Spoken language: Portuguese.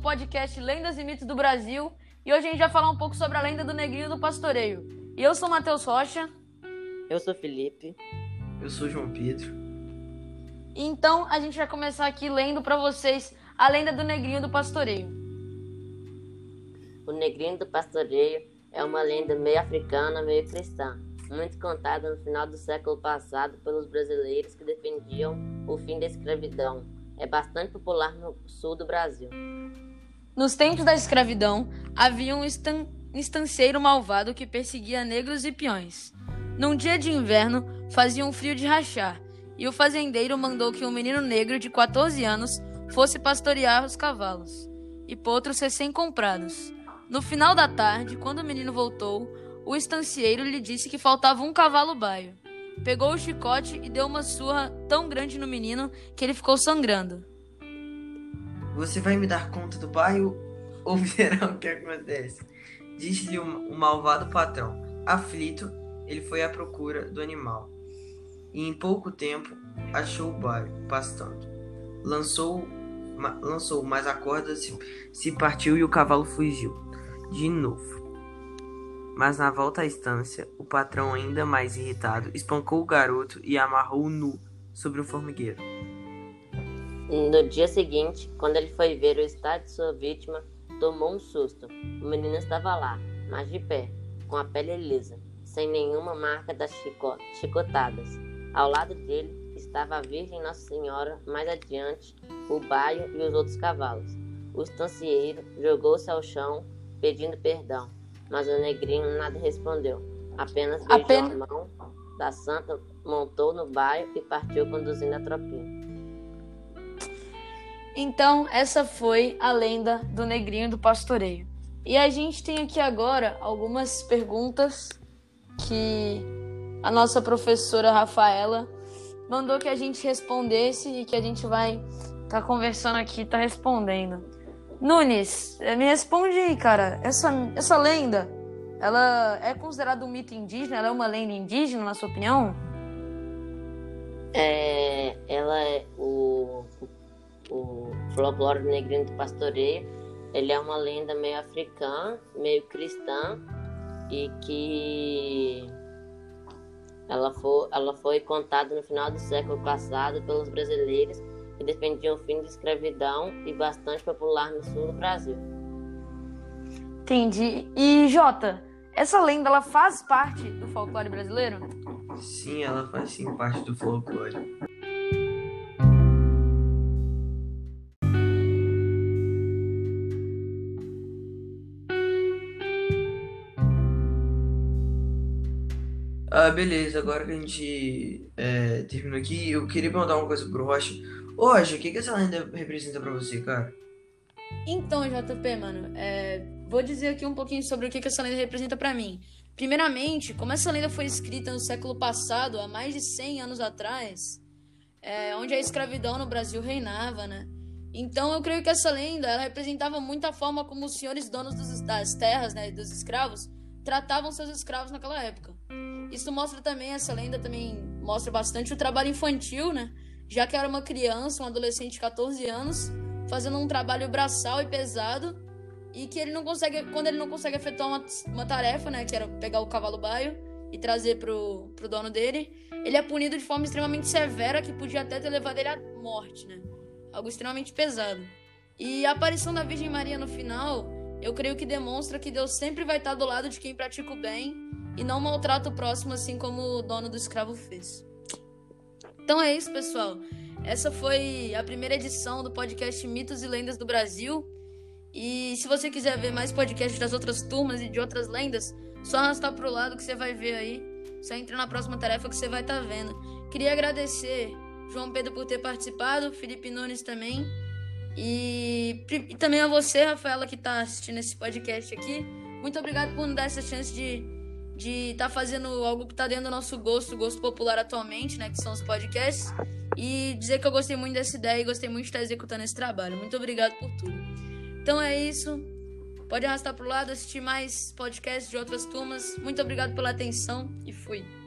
podcast Lendas e Mitos do Brasil. E hoje a gente vai falar um pouco sobre a lenda do Negrinho do Pastoreio. E eu sou Matheus Rocha. Eu sou Felipe. Eu sou João Pedro. Então a gente vai começar aqui lendo para vocês a lenda do Negrinho do Pastoreio. O Negrinho do Pastoreio é uma lenda meio africana, meio cristã, muito contada no final do século passado pelos brasileiros que defendiam o fim da escravidão é bastante popular no sul do Brasil. Nos tempos da escravidão, havia um estan estanceiro malvado que perseguia negros e peões. Num dia de inverno, fazia um frio de rachar, e o fazendeiro mandou que um menino negro de 14 anos fosse pastorear os cavalos, e potros recém-comprados. No final da tarde, quando o menino voltou, o estancieiro lhe disse que faltava um cavalo baio pegou o chicote e deu uma surra tão grande no menino que ele ficou sangrando. Você vai me dar conta do bairro ou verá o que acontece? Disse-lhe o malvado patrão. Aflito, ele foi à procura do animal e em pouco tempo achou o bairro pastando. Lançou, ma, lançou, mas a corda se, se partiu e o cavalo fugiu. De novo. Mas na volta à estância, o patrão, ainda mais irritado, espancou o garoto e amarrou nu sobre um formigueiro. No dia seguinte, quando ele foi ver o estado de sua vítima, tomou um susto. O menino estava lá, mas de pé, com a pele lisa, sem nenhuma marca das chico chicotadas. Ao lado dele estava a Virgem Nossa Senhora, mais adiante, o baio e os outros cavalos. O estancieiro jogou-se ao chão, pedindo perdão mas o negrinho nada respondeu. Apenas beijou Apenas... a mão da santa, montou no bairro e partiu conduzindo a tropinha. Então, essa foi a lenda do negrinho do pastoreio. E a gente tem aqui agora algumas perguntas que a nossa professora Rafaela mandou que a gente respondesse e que a gente vai tá conversando aqui, tá respondendo. Nunes, eh, me responde aí, cara. Essa, essa lenda, ela é considerada um mito indígena? Ela é uma lenda indígena, na sua opinião? É, ela é o, o folclore negrinho do pastoreio. Ele é uma lenda meio africana, meio cristã e que ela foi, ela foi contada no final do século passado pelos brasileiros que defendiam o fim da escravidão e bastante popular no sul do Brasil. Entendi. E Jota, essa lenda ela faz parte do folclore brasileiro? Sim, ela faz sim parte do folclore. Ah, beleza, agora que a gente é, terminou aqui, eu queria perguntar uma coisa pro Rocha. Hoje, o que, que essa lenda representa para você, cara? Então, JP, mano, é, vou dizer aqui um pouquinho sobre o que, que essa lenda representa para mim. Primeiramente, como essa lenda foi escrita no século passado, há mais de 100 anos atrás, é, onde a escravidão no Brasil reinava, né? Então, eu creio que essa lenda ela representava muito a forma como os senhores donos dos, das terras, né, dos escravos, tratavam seus escravos naquela época. Isso mostra também, essa lenda também mostra bastante o trabalho infantil, né? já que era uma criança, um adolescente de 14 anos, fazendo um trabalho braçal e pesado, e que ele não consegue, quando ele não consegue efetuar uma, uma tarefa, né, que era pegar o cavalo baio e trazer pro, pro dono dele, ele é punido de forma extremamente severa, que podia até ter levado ele à morte, né? Algo extremamente pesado. E a aparição da Virgem Maria no final, eu creio que demonstra que Deus sempre vai estar do lado de quem pratica o bem e não maltrata o próximo assim como o dono do escravo fez. Então é isso, pessoal. Essa foi a primeira edição do podcast Mitos e Lendas do Brasil. E se você quiser ver mais podcasts das outras turmas e de outras lendas, só arrastar pro lado que você vai ver aí. Só entra na próxima tarefa que você vai estar tá vendo. Queria agradecer João Pedro por ter participado, Felipe Nunes também. E, e também a você, Rafaela, que está assistindo esse podcast aqui. Muito obrigado por nos dar essa chance de de estar tá fazendo algo que está dentro do nosso gosto, gosto popular atualmente, né, que são os podcasts, e dizer que eu gostei muito dessa ideia e gostei muito de estar executando esse trabalho. Muito obrigado por tudo. Então é isso. Pode arrastar para o lado, assistir mais podcasts de outras turmas. Muito obrigado pela atenção e fui.